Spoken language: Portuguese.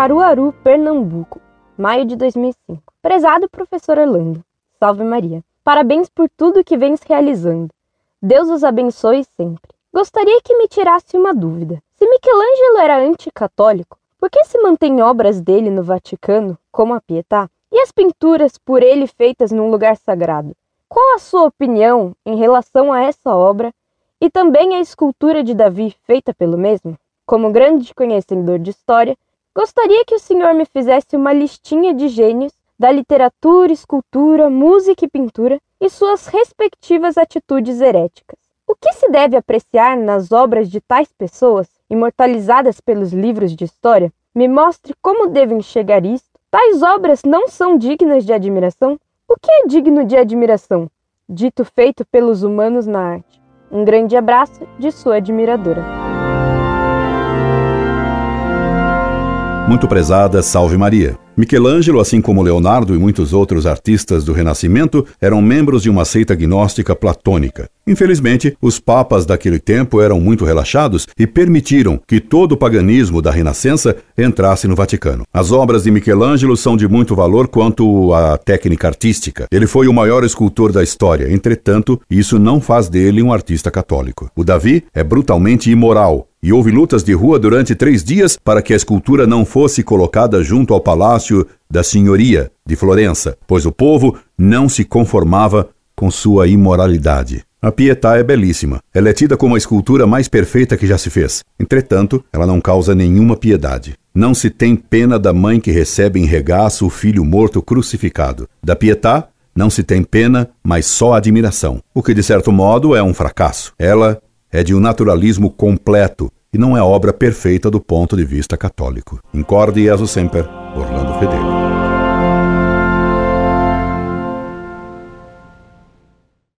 Caruaru, Pernambuco, maio de 2005. Prezado professor Orlando, salve Maria. Parabéns por tudo que vens realizando. Deus os abençoe sempre. Gostaria que me tirasse uma dúvida. Se Michelangelo era anticatólico, por que se mantém obras dele no Vaticano, como a Pietà, e as pinturas por ele feitas num lugar sagrado? Qual a sua opinião em relação a essa obra e também a escultura de Davi feita pelo mesmo? Como grande conhecedor de história, gostaria que o senhor me fizesse uma listinha de gênios da literatura, escultura, música e pintura e suas respectivas atitudes heréticas. O que se deve apreciar nas obras de tais pessoas, imortalizadas pelos livros de história? Me mostre como devo enxergar isto. Tais obras não são dignas de admiração? O que é digno de admiração? Dito feito pelos humanos na arte. Um grande abraço de sua admiradora. Muito prezada, salve Maria. Michelangelo, assim como Leonardo e muitos outros artistas do Renascimento, eram membros de uma seita gnóstica platônica. Infelizmente, os papas daquele tempo eram muito relaxados e permitiram que todo o paganismo da Renascença entrasse no Vaticano. As obras de Michelangelo são de muito valor quanto à técnica artística. Ele foi o maior escultor da história, entretanto, isso não faz dele um artista católico. O Davi é brutalmente imoral, e houve lutas de rua durante três dias para que a escultura não fosse colocada junto ao palácio da senhoria de Florença, pois o povo não se conformava com sua imoralidade. A Pietà é belíssima. Ela é tida como a escultura mais perfeita que já se fez. Entretanto, ela não causa nenhuma piedade. Não se tem pena da mãe que recebe em regaço o filho morto crucificado. Da Pietà, não se tem pena, mas só admiração. O que, de certo modo, é um fracasso. Ela é de um naturalismo completo e não é obra perfeita do ponto de vista católico. Incorde e sempre, Orlando Fedeli.